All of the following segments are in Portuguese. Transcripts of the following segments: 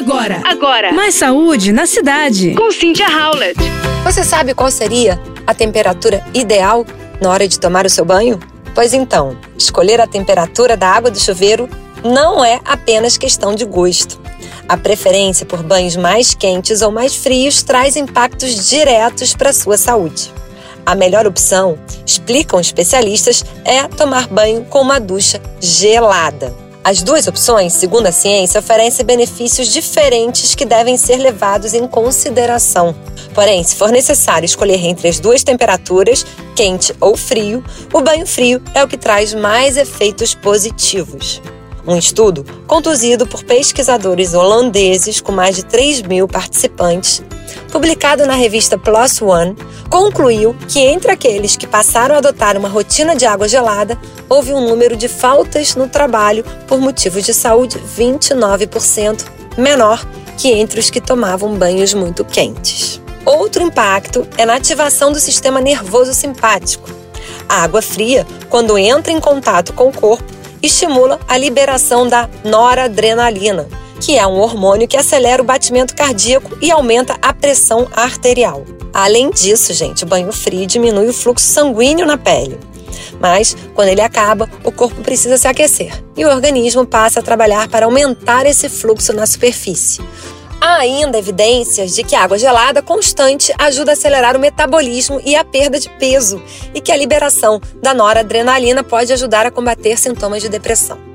Agora, agora. Mais saúde na cidade. Com Cynthia Howlett. Você sabe qual seria a temperatura ideal na hora de tomar o seu banho? Pois então, escolher a temperatura da água do chuveiro não é apenas questão de gosto. A preferência por banhos mais quentes ou mais frios traz impactos diretos para a sua saúde. A melhor opção, explicam especialistas, é tomar banho com uma ducha gelada. As duas opções, segundo a ciência, oferecem benefícios diferentes que devem ser levados em consideração. Porém, se for necessário escolher entre as duas temperaturas, quente ou frio, o banho frio é o que traz mais efeitos positivos. Um estudo, conduzido por pesquisadores holandeses com mais de 3 mil participantes, publicado na revista PLOS ONE, concluiu que entre aqueles que passaram a adotar uma rotina de água gelada, houve um número de faltas no trabalho por motivos de saúde 29% menor que entre os que tomavam banhos muito quentes. Outro impacto é na ativação do sistema nervoso simpático. A água fria, quando entra em contato com o corpo, estimula a liberação da noradrenalina, que é um hormônio que acelera o batimento cardíaco e aumenta a pressão arterial. Além disso, gente, o banho frio diminui o fluxo sanguíneo na pele. Mas, quando ele acaba, o corpo precisa se aquecer e o organismo passa a trabalhar para aumentar esse fluxo na superfície. Há ainda evidências de que a água gelada constante ajuda a acelerar o metabolismo e a perda de peso, e que a liberação da noradrenalina pode ajudar a combater sintomas de depressão.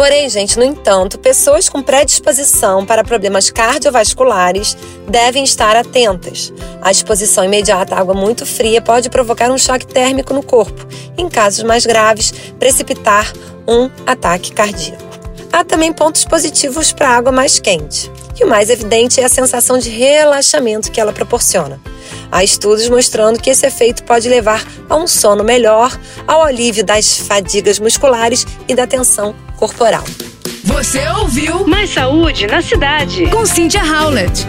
Porém, gente, no entanto, pessoas com predisposição para problemas cardiovasculares devem estar atentas. A exposição imediata à água muito fria pode provocar um choque térmico no corpo, em casos mais graves, precipitar um ataque cardíaco. Há também pontos positivos para a água mais quente. E o mais evidente é a sensação de relaxamento que ela proporciona. Há estudos mostrando que esse efeito pode levar a um sono melhor, ao alívio das fadigas musculares e da tensão corporal. Você ouviu Mais saúde na cidade. com Cynthia Howlett.